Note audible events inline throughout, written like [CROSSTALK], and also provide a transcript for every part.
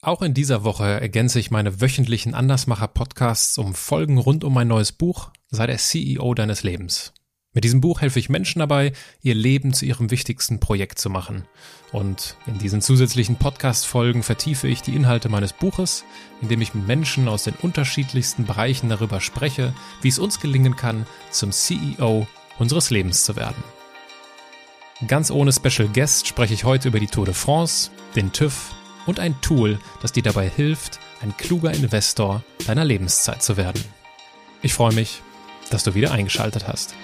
Auch in dieser Woche ergänze ich meine wöchentlichen Andersmacher-Podcasts um Folgen rund um mein neues Buch Sei der CEO deines Lebens. Mit diesem Buch helfe ich Menschen dabei, ihr Leben zu ihrem wichtigsten Projekt zu machen. Und in diesen zusätzlichen Podcast-Folgen vertiefe ich die Inhalte meines Buches, indem ich mit Menschen aus den unterschiedlichsten Bereichen darüber spreche, wie es uns gelingen kann, zum CEO unseres Lebens zu werden. Ganz ohne Special Guest spreche ich heute über die Tour de France, den TÜV und ein Tool, das dir dabei hilft, ein kluger Investor deiner Lebenszeit zu werden. Ich freue mich, dass du wieder eingeschaltet hast.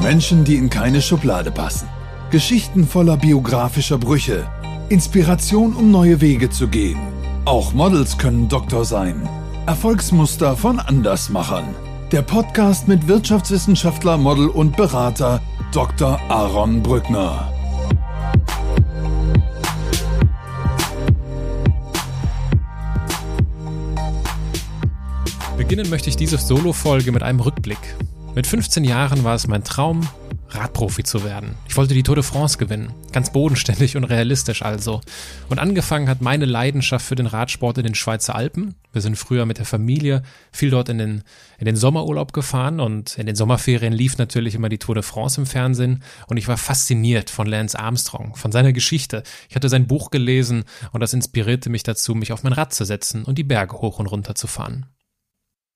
Menschen, die in keine Schublade passen. Geschichten voller biografischer Brüche. Inspiration, um neue Wege zu gehen. Auch Models können Doktor sein. Erfolgsmuster von Andersmachern. Der Podcast mit Wirtschaftswissenschaftler, Model und Berater Dr. Aaron Brückner. Beginnen möchte ich diese Solo-Folge mit einem Rückblick. Mit 15 Jahren war es mein Traum, Radprofi zu werden. Ich wollte die Tour de France gewinnen. Ganz bodenständig und realistisch also. Und angefangen hat meine Leidenschaft für den Radsport in den Schweizer Alpen. Wir sind früher mit der Familie viel dort in den, in den Sommerurlaub gefahren und in den Sommerferien lief natürlich immer die Tour de France im Fernsehen und ich war fasziniert von Lance Armstrong, von seiner Geschichte. Ich hatte sein Buch gelesen und das inspirierte mich dazu, mich auf mein Rad zu setzen und die Berge hoch und runter zu fahren.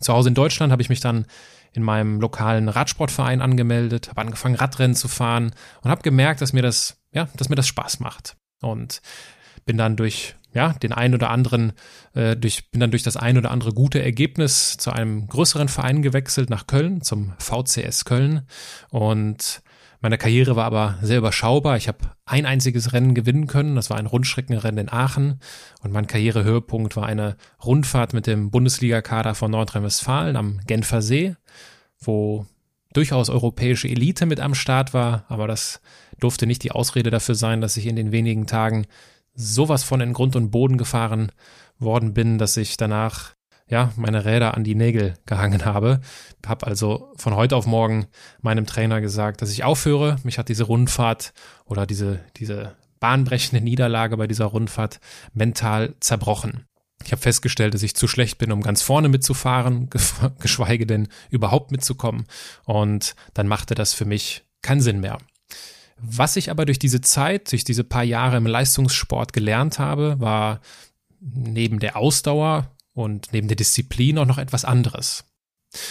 Zu Hause in Deutschland habe ich mich dann in meinem lokalen Radsportverein angemeldet, habe angefangen Radrennen zu fahren und habe gemerkt, dass mir das ja, dass mir das Spaß macht und bin dann durch ja, den ein oder anderen, äh, durch, bin dann durch das ein oder andere gute Ergebnis zu einem größeren Verein gewechselt nach Köln, zum VCS Köln. Und meine Karriere war aber sehr überschaubar. Ich habe ein einziges Rennen gewinnen können. Das war ein Rundstreckenrennen in Aachen. Und mein Karrierehöhepunkt war eine Rundfahrt mit dem Bundesligakader von Nordrhein-Westfalen am Genfer See, wo durchaus europäische Elite mit am Start war. Aber das durfte nicht die Ausrede dafür sein, dass ich in den wenigen Tagen sowas von in Grund und Boden gefahren worden bin, dass ich danach ja, meine Räder an die Nägel gehangen habe. Hab also von heute auf morgen meinem Trainer gesagt, dass ich aufhöre. Mich hat diese Rundfahrt oder diese, diese bahnbrechende Niederlage bei dieser Rundfahrt mental zerbrochen. Ich habe festgestellt, dass ich zu schlecht bin, um ganz vorne mitzufahren, [LAUGHS] geschweige denn überhaupt mitzukommen. Und dann machte das für mich keinen Sinn mehr. Was ich aber durch diese Zeit, durch diese paar Jahre im Leistungssport gelernt habe, war neben der Ausdauer und neben der Disziplin auch noch etwas anderes.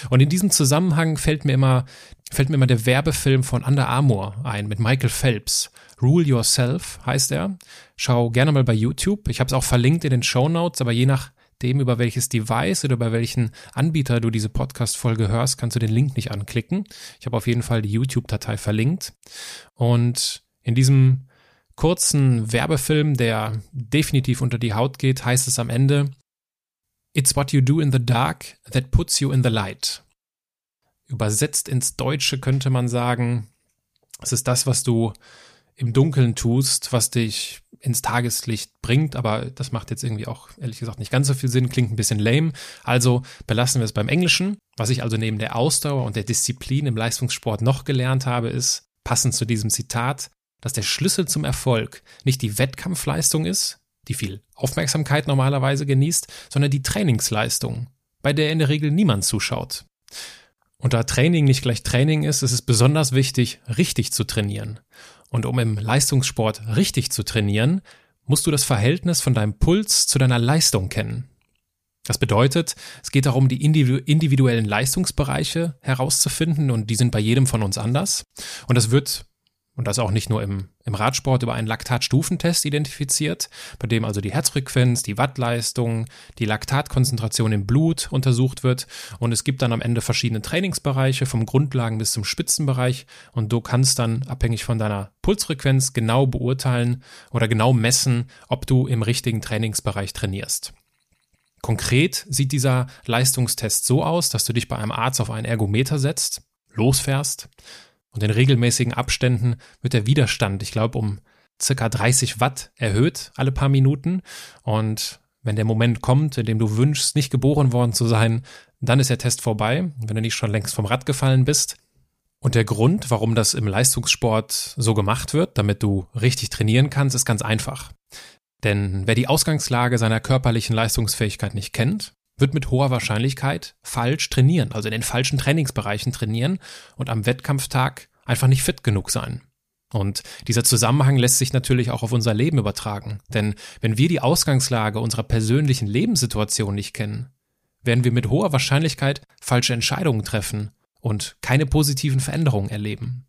Und in diesem Zusammenhang fällt mir immer, fällt mir immer der Werbefilm von Under Armour ein mit Michael Phelps. Rule Yourself heißt er. Schau gerne mal bei YouTube. Ich habe es auch verlinkt in den Show Notes, aber je nachdem, über welches Device oder bei welchen Anbieter du diese Podcast-Folge hörst, kannst du den Link nicht anklicken. Ich habe auf jeden Fall die YouTube-Datei verlinkt. Und in diesem kurzen Werbefilm, der definitiv unter die Haut geht, heißt es am Ende, It's what you do in the dark that puts you in the light. Übersetzt ins Deutsche könnte man sagen, es ist das, was du im Dunkeln tust, was dich ins Tageslicht bringt, aber das macht jetzt irgendwie auch ehrlich gesagt nicht ganz so viel Sinn, klingt ein bisschen lame. Also belassen wir es beim Englischen. Was ich also neben der Ausdauer und der Disziplin im Leistungssport noch gelernt habe, ist, passend zu diesem Zitat, dass der Schlüssel zum Erfolg nicht die Wettkampfleistung ist, die viel Aufmerksamkeit normalerweise genießt, sondern die Trainingsleistung, bei der in der Regel niemand zuschaut. Und da Training nicht gleich Training ist, ist es besonders wichtig, richtig zu trainieren. Und um im Leistungssport richtig zu trainieren, musst du das Verhältnis von deinem Puls zu deiner Leistung kennen. Das bedeutet, es geht darum, die individuellen Leistungsbereiche herauszufinden und die sind bei jedem von uns anders. Und das wird und das auch nicht nur im, im Radsport über einen Laktatstufentest identifiziert, bei dem also die Herzfrequenz, die Wattleistung, die Laktatkonzentration im Blut untersucht wird und es gibt dann am Ende verschiedene Trainingsbereiche vom Grundlagen bis zum Spitzenbereich und du kannst dann abhängig von deiner Pulsfrequenz genau beurteilen oder genau messen, ob du im richtigen Trainingsbereich trainierst. Konkret sieht dieser Leistungstest so aus, dass du dich bei einem Arzt auf einen Ergometer setzt, losfährst, und in regelmäßigen Abständen wird der Widerstand, ich glaube, um circa 30 Watt erhöht alle paar Minuten. Und wenn der Moment kommt, in dem du wünschst, nicht geboren worden zu sein, dann ist der Test vorbei, wenn du nicht schon längst vom Rad gefallen bist. Und der Grund, warum das im Leistungssport so gemacht wird, damit du richtig trainieren kannst, ist ganz einfach. Denn wer die Ausgangslage seiner körperlichen Leistungsfähigkeit nicht kennt, wird mit hoher Wahrscheinlichkeit falsch trainieren, also in den falschen Trainingsbereichen trainieren und am Wettkampftag einfach nicht fit genug sein. Und dieser Zusammenhang lässt sich natürlich auch auf unser Leben übertragen. Denn wenn wir die Ausgangslage unserer persönlichen Lebenssituation nicht kennen, werden wir mit hoher Wahrscheinlichkeit falsche Entscheidungen treffen und keine positiven Veränderungen erleben.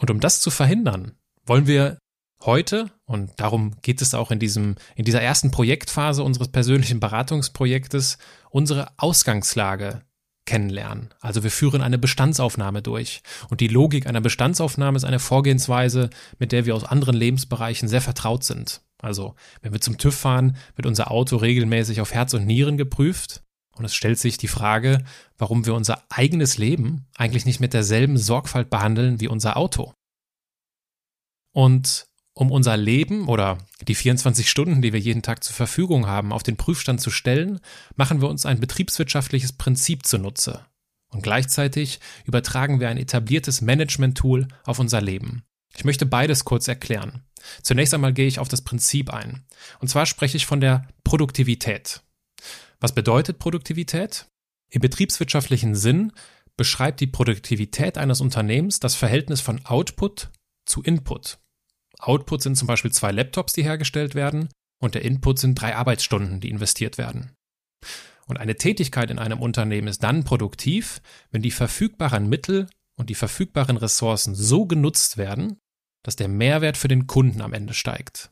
Und um das zu verhindern, wollen wir heute, und darum geht es auch in diesem, in dieser ersten Projektphase unseres persönlichen Beratungsprojektes, unsere Ausgangslage kennenlernen. Also wir führen eine Bestandsaufnahme durch. Und die Logik einer Bestandsaufnahme ist eine Vorgehensweise, mit der wir aus anderen Lebensbereichen sehr vertraut sind. Also wenn wir zum TÜV fahren, wird unser Auto regelmäßig auf Herz und Nieren geprüft. Und es stellt sich die Frage, warum wir unser eigenes Leben eigentlich nicht mit derselben Sorgfalt behandeln wie unser Auto. Und um unser Leben oder die 24 Stunden, die wir jeden Tag zur Verfügung haben, auf den Prüfstand zu stellen, machen wir uns ein betriebswirtschaftliches Prinzip zunutze. Und gleichzeitig übertragen wir ein etabliertes Management-Tool auf unser Leben. Ich möchte beides kurz erklären. Zunächst einmal gehe ich auf das Prinzip ein. Und zwar spreche ich von der Produktivität. Was bedeutet Produktivität? Im betriebswirtschaftlichen Sinn beschreibt die Produktivität eines Unternehmens das Verhältnis von Output zu Input. Output sind zum Beispiel zwei Laptops, die hergestellt werden, und der Input sind drei Arbeitsstunden, die investiert werden. Und eine Tätigkeit in einem Unternehmen ist dann produktiv, wenn die verfügbaren Mittel und die verfügbaren Ressourcen so genutzt werden, dass der Mehrwert für den Kunden am Ende steigt.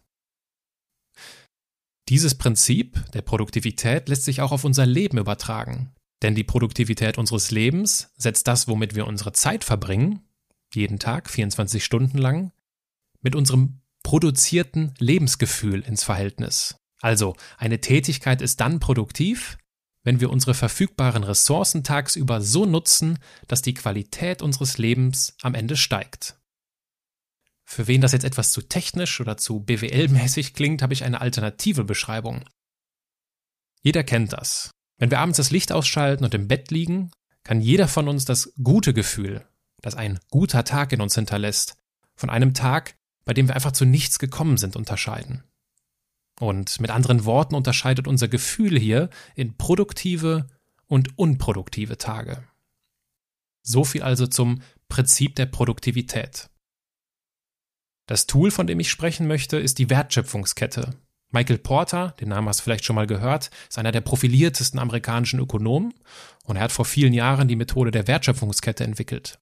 Dieses Prinzip der Produktivität lässt sich auch auf unser Leben übertragen, denn die Produktivität unseres Lebens setzt das, womit wir unsere Zeit verbringen, jeden Tag 24 Stunden lang, mit unserem produzierten Lebensgefühl ins Verhältnis. Also eine Tätigkeit ist dann produktiv, wenn wir unsere verfügbaren Ressourcen tagsüber so nutzen, dass die Qualität unseres Lebens am Ende steigt. Für wen das jetzt etwas zu technisch oder zu BWL-mäßig klingt, habe ich eine alternative Beschreibung. Jeder kennt das. Wenn wir abends das Licht ausschalten und im Bett liegen, kann jeder von uns das gute Gefühl, das ein guter Tag in uns hinterlässt, von einem Tag, bei dem wir einfach zu nichts gekommen sind, unterscheiden. Und mit anderen Worten unterscheidet unser Gefühl hier in produktive und unproduktive Tage. So viel also zum Prinzip der Produktivität. Das Tool, von dem ich sprechen möchte, ist die Wertschöpfungskette. Michael Porter, den Namen hast du vielleicht schon mal gehört, ist einer der profiliertesten amerikanischen Ökonomen und er hat vor vielen Jahren die Methode der Wertschöpfungskette entwickelt.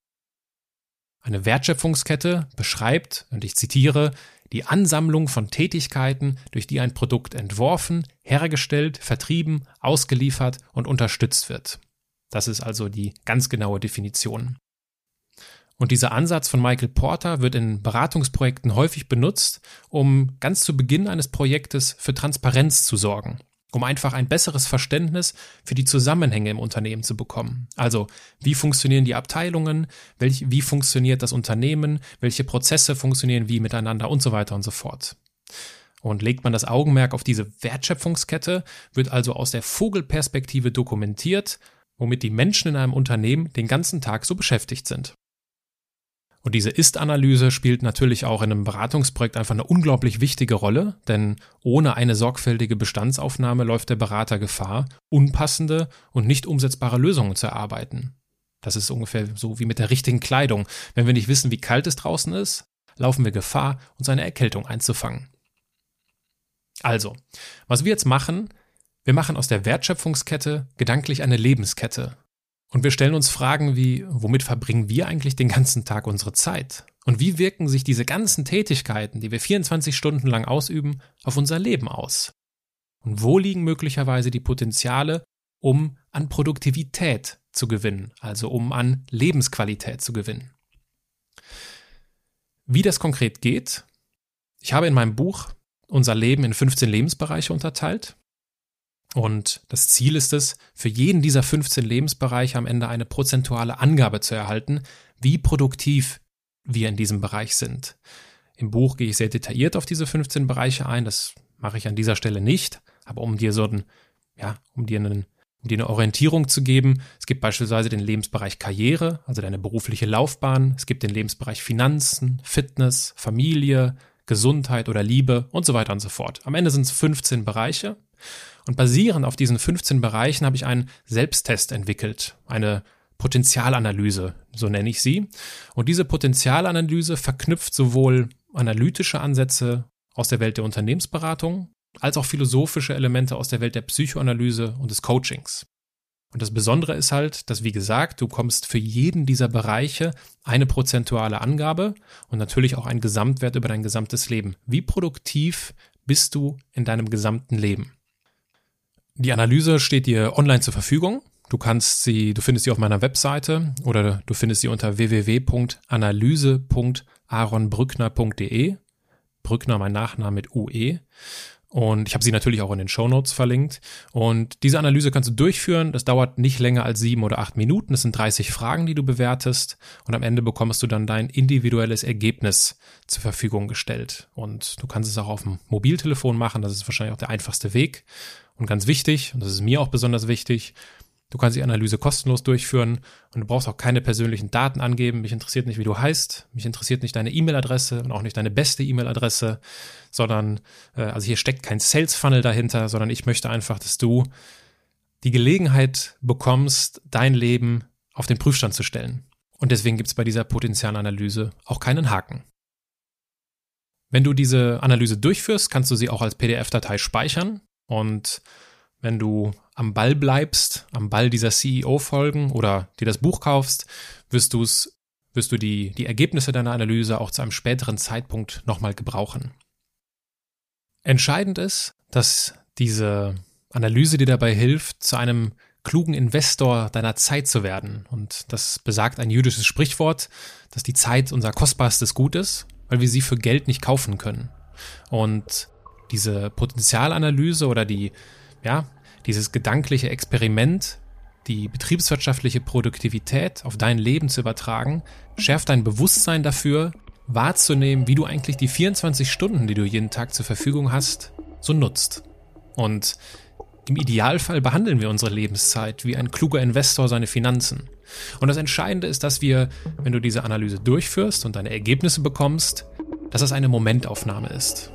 Eine Wertschöpfungskette beschreibt, und ich zitiere, die Ansammlung von Tätigkeiten, durch die ein Produkt entworfen, hergestellt, vertrieben, ausgeliefert und unterstützt wird. Das ist also die ganz genaue Definition. Und dieser Ansatz von Michael Porter wird in Beratungsprojekten häufig benutzt, um ganz zu Beginn eines Projektes für Transparenz zu sorgen um einfach ein besseres Verständnis für die Zusammenhänge im Unternehmen zu bekommen. Also, wie funktionieren die Abteilungen, welch, wie funktioniert das Unternehmen, welche Prozesse funktionieren wie miteinander und so weiter und so fort. Und legt man das Augenmerk auf diese Wertschöpfungskette, wird also aus der Vogelperspektive dokumentiert, womit die Menschen in einem Unternehmen den ganzen Tag so beschäftigt sind. Und diese Ist-Analyse spielt natürlich auch in einem Beratungsprojekt einfach eine unglaublich wichtige Rolle, denn ohne eine sorgfältige Bestandsaufnahme läuft der Berater Gefahr, unpassende und nicht umsetzbare Lösungen zu erarbeiten. Das ist ungefähr so wie mit der richtigen Kleidung. Wenn wir nicht wissen, wie kalt es draußen ist, laufen wir Gefahr, uns eine Erkältung einzufangen. Also, was wir jetzt machen, wir machen aus der Wertschöpfungskette gedanklich eine Lebenskette. Und wir stellen uns Fragen wie, womit verbringen wir eigentlich den ganzen Tag unsere Zeit? Und wie wirken sich diese ganzen Tätigkeiten, die wir 24 Stunden lang ausüben, auf unser Leben aus? Und wo liegen möglicherweise die Potenziale, um an Produktivität zu gewinnen, also um an Lebensqualität zu gewinnen? Wie das konkret geht? Ich habe in meinem Buch unser Leben in 15 Lebensbereiche unterteilt und das Ziel ist es, für jeden dieser 15 Lebensbereiche am Ende eine prozentuale Angabe zu erhalten, wie produktiv wir in diesem Bereich sind. Im Buch gehe ich sehr detailliert auf diese 15 Bereiche ein, das mache ich an dieser Stelle nicht, aber um dir so ein, ja, um dir einen um dir eine Orientierung zu geben. Es gibt beispielsweise den Lebensbereich Karriere, also deine berufliche Laufbahn. Es gibt den Lebensbereich Finanzen, Fitness, Familie, Gesundheit oder Liebe und so weiter und so fort. Am Ende sind es 15 Bereiche. Und basierend auf diesen 15 Bereichen habe ich einen Selbsttest entwickelt, eine Potenzialanalyse, so nenne ich sie. Und diese Potenzialanalyse verknüpft sowohl analytische Ansätze aus der Welt der Unternehmensberatung als auch philosophische Elemente aus der Welt der Psychoanalyse und des Coachings. Und das Besondere ist halt, dass, wie gesagt, du kommst für jeden dieser Bereiche eine prozentuale Angabe und natürlich auch ein Gesamtwert über dein gesamtes Leben. Wie produktiv bist du in deinem gesamten Leben? Die Analyse steht dir online zur Verfügung. Du kannst sie, du findest sie auf meiner Webseite oder du findest sie unter www.analyse.aronbrückner.de. Brückner, mein Nachname mit UE. Und ich habe sie natürlich auch in den Show Notes verlinkt. Und diese Analyse kannst du durchführen. Das dauert nicht länger als sieben oder acht Minuten. Es sind 30 Fragen, die du bewertest. Und am Ende bekommst du dann dein individuelles Ergebnis zur Verfügung gestellt. Und du kannst es auch auf dem Mobiltelefon machen. Das ist wahrscheinlich auch der einfachste Weg. Und ganz wichtig, und das ist mir auch besonders wichtig, Du kannst die Analyse kostenlos durchführen und du brauchst auch keine persönlichen Daten angeben. Mich interessiert nicht, wie du heißt. Mich interessiert nicht deine E-Mail-Adresse und auch nicht deine beste E-Mail-Adresse, sondern, äh, also hier steckt kein Sales-Funnel dahinter, sondern ich möchte einfach, dass du die Gelegenheit bekommst, dein Leben auf den Prüfstand zu stellen. Und deswegen gibt es bei dieser Potenzialanalyse auch keinen Haken. Wenn du diese Analyse durchführst, kannst du sie auch als PDF-Datei speichern und wenn du am Ball bleibst, am Ball dieser CEO-Folgen oder dir das Buch kaufst, wirst du es, wirst du die, die Ergebnisse deiner Analyse auch zu einem späteren Zeitpunkt nochmal gebrauchen. Entscheidend ist, dass diese Analyse dir dabei hilft, zu einem klugen Investor deiner Zeit zu werden. Und das besagt ein jüdisches Sprichwort, dass die Zeit unser kostbarstes Gut ist, weil wir sie für Geld nicht kaufen können. Und diese Potenzialanalyse oder die ja, dieses gedankliche Experiment, die betriebswirtschaftliche Produktivität auf dein Leben zu übertragen, schärft dein Bewusstsein dafür, wahrzunehmen, wie du eigentlich die 24 Stunden, die du jeden Tag zur Verfügung hast, so nutzt. Und im Idealfall behandeln wir unsere Lebenszeit wie ein kluger Investor seine Finanzen. Und das Entscheidende ist, dass wir, wenn du diese Analyse durchführst und deine Ergebnisse bekommst, dass es eine Momentaufnahme ist.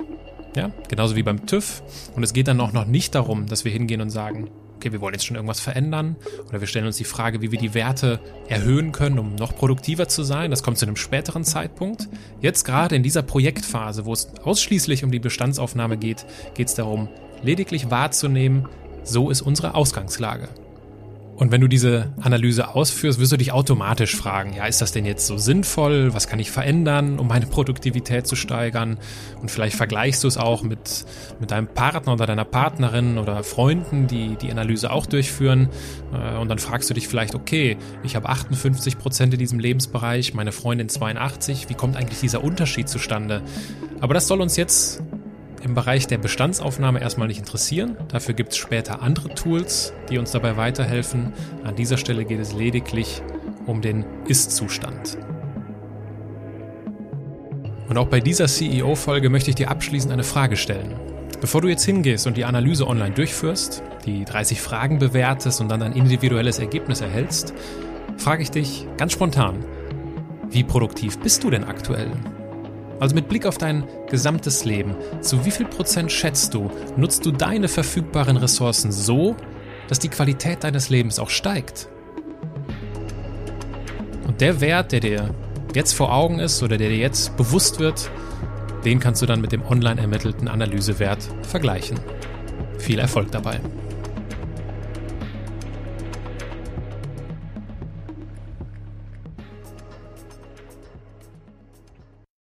Ja, genauso wie beim TÜV. Und es geht dann auch noch nicht darum, dass wir hingehen und sagen, okay, wir wollen jetzt schon irgendwas verändern oder wir stellen uns die Frage, wie wir die Werte erhöhen können, um noch produktiver zu sein. Das kommt zu einem späteren Zeitpunkt. Jetzt gerade in dieser Projektphase, wo es ausschließlich um die Bestandsaufnahme geht, geht es darum, lediglich wahrzunehmen, so ist unsere Ausgangslage. Und wenn du diese Analyse ausführst, wirst du dich automatisch fragen, ja, ist das denn jetzt so sinnvoll? Was kann ich verändern, um meine Produktivität zu steigern? Und vielleicht vergleichst du es auch mit, mit deinem Partner oder deiner Partnerin oder Freunden, die die Analyse auch durchführen. Äh, und dann fragst du dich vielleicht, okay, ich habe 58 Prozent in diesem Lebensbereich, meine Freundin 82. Wie kommt eigentlich dieser Unterschied zustande? Aber das soll uns jetzt im Bereich der Bestandsaufnahme erstmal nicht interessieren. Dafür gibt es später andere Tools, die uns dabei weiterhelfen. An dieser Stelle geht es lediglich um den Ist-Zustand. Und auch bei dieser CEO-Folge möchte ich dir abschließend eine Frage stellen. Bevor du jetzt hingehst und die Analyse online durchführst, die 30 Fragen bewertest und dann ein individuelles Ergebnis erhältst, frage ich dich ganz spontan, wie produktiv bist du denn aktuell? Also mit Blick auf dein gesamtes Leben, zu wie viel Prozent schätzt du, nutzt du deine verfügbaren Ressourcen so, dass die Qualität deines Lebens auch steigt? Und der Wert, der dir jetzt vor Augen ist oder der dir jetzt bewusst wird, den kannst du dann mit dem online ermittelten Analysewert vergleichen. Viel Erfolg dabei!